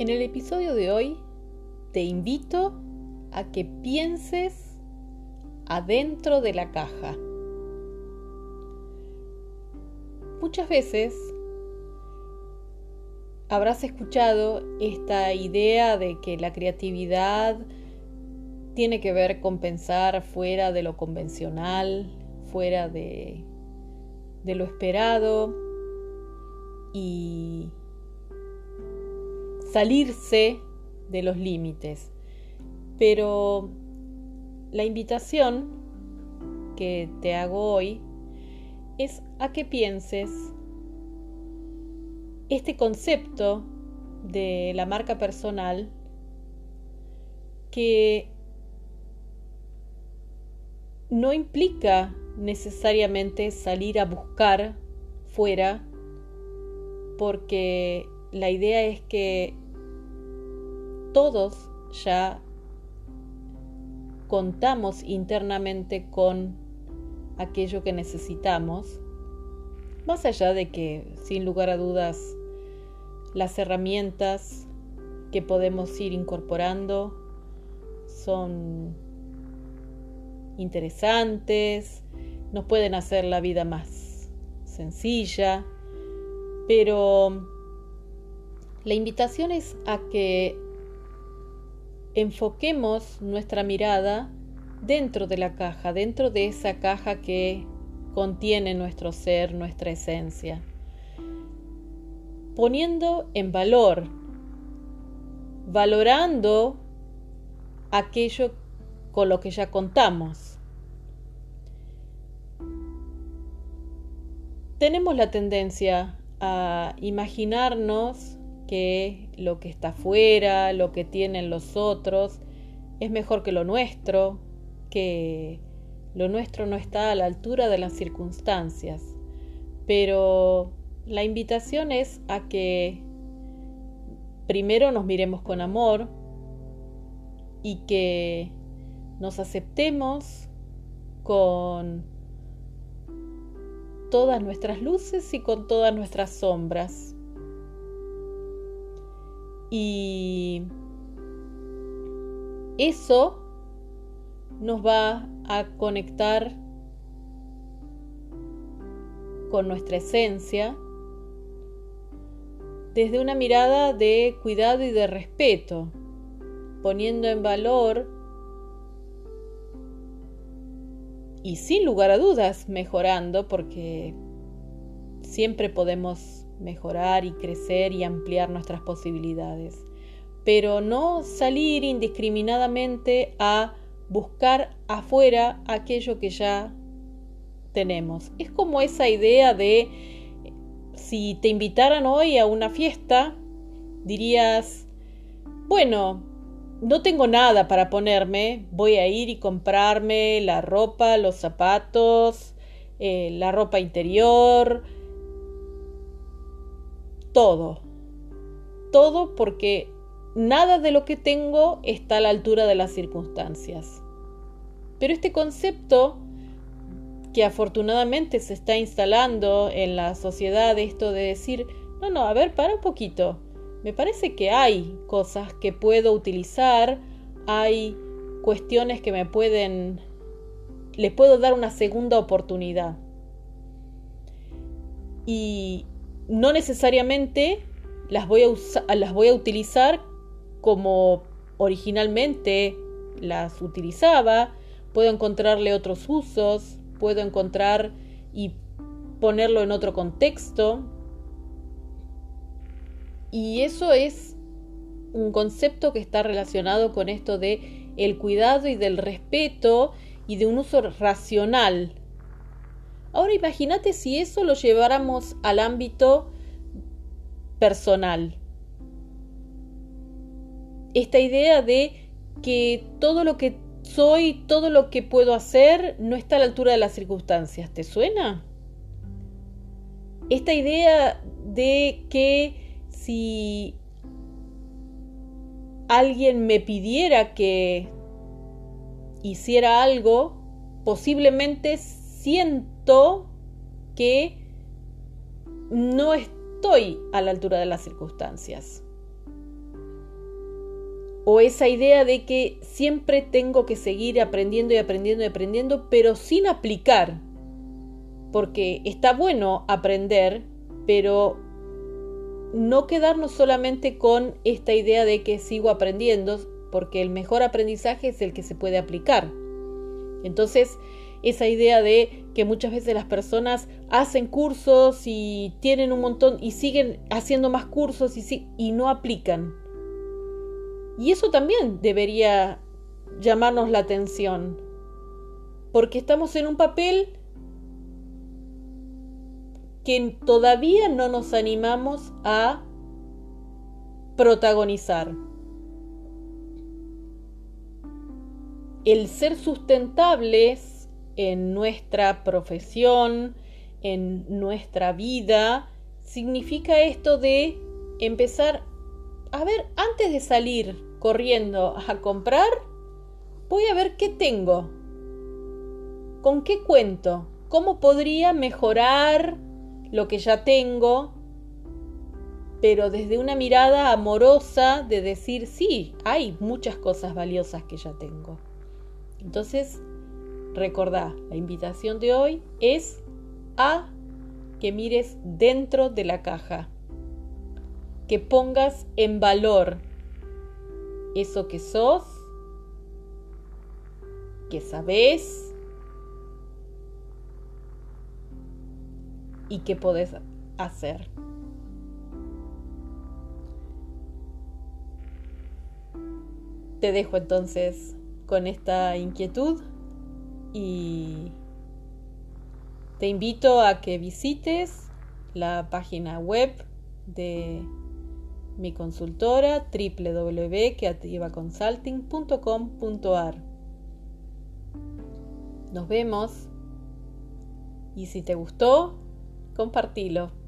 En el episodio de hoy te invito a que pienses adentro de la caja. Muchas veces habrás escuchado esta idea de que la creatividad tiene que ver con pensar fuera de lo convencional, fuera de, de lo esperado y salirse de los límites. Pero la invitación que te hago hoy es a que pienses este concepto de la marca personal que no implica necesariamente salir a buscar fuera porque la idea es que todos ya contamos internamente con aquello que necesitamos, más allá de que, sin lugar a dudas, las herramientas que podemos ir incorporando son interesantes, nos pueden hacer la vida más sencilla, pero la invitación es a que enfoquemos nuestra mirada dentro de la caja, dentro de esa caja que contiene nuestro ser, nuestra esencia, poniendo en valor, valorando aquello con lo que ya contamos. Tenemos la tendencia a imaginarnos que lo que está fuera, lo que tienen los otros, es mejor que lo nuestro, que lo nuestro no está a la altura de las circunstancias. Pero la invitación es a que primero nos miremos con amor y que nos aceptemos con todas nuestras luces y con todas nuestras sombras y eso nos va a conectar con nuestra esencia desde una mirada de cuidado y de respeto, poniendo en valor y sin lugar a dudas mejorando porque siempre podemos mejorar y crecer y ampliar nuestras posibilidades, pero no salir indiscriminadamente a buscar afuera aquello que ya tenemos. Es como esa idea de si te invitaran hoy a una fiesta, dirías, bueno, no tengo nada para ponerme, voy a ir y comprarme la ropa, los zapatos, eh, la ropa interior, todo. Todo porque nada de lo que tengo está a la altura de las circunstancias. Pero este concepto que afortunadamente se está instalando en la sociedad, esto de decir, no, no, a ver, para un poquito. Me parece que hay cosas que puedo utilizar, hay cuestiones que me pueden, les puedo dar una segunda oportunidad. Y no necesariamente las voy a, las voy a utilizar como originalmente las utilizaba, puedo encontrarle otros usos, puedo encontrar y ponerlo en otro contexto. Y eso es un concepto que está relacionado con esto de el cuidado y del respeto y de un uso racional Ahora imagínate si eso lo lleváramos al ámbito personal. Esta idea de que todo lo que soy, todo lo que puedo hacer, no está a la altura de las circunstancias. ¿Te suena? Esta idea de que si alguien me pidiera que hiciera algo, posiblemente que no estoy a la altura de las circunstancias. o esa idea de que siempre tengo que seguir aprendiendo y aprendiendo y aprendiendo, pero sin aplicar. Porque está bueno aprender, pero no quedarnos solamente con esta idea de que sigo aprendiendo, porque el mejor aprendizaje es el que se puede aplicar. Entonces, esa idea de que muchas veces las personas hacen cursos y tienen un montón y siguen haciendo más cursos y, y no aplican. Y eso también debería llamarnos la atención, porque estamos en un papel que todavía no nos animamos a protagonizar. El ser sustentables en nuestra profesión, en nuestra vida, significa esto de empezar a ver, antes de salir corriendo a comprar, voy a ver qué tengo, con qué cuento, cómo podría mejorar lo que ya tengo, pero desde una mirada amorosa de decir, sí, hay muchas cosas valiosas que ya tengo. Entonces, recordá, la invitación de hoy es a que mires dentro de la caja, que pongas en valor eso que sos, que sabes, y qué podés hacer. Te dejo entonces con esta inquietud y te invito a que visites la página web de mi consultora www.creativaconsulting.com.ar. Nos vemos y si te gustó, compartilo.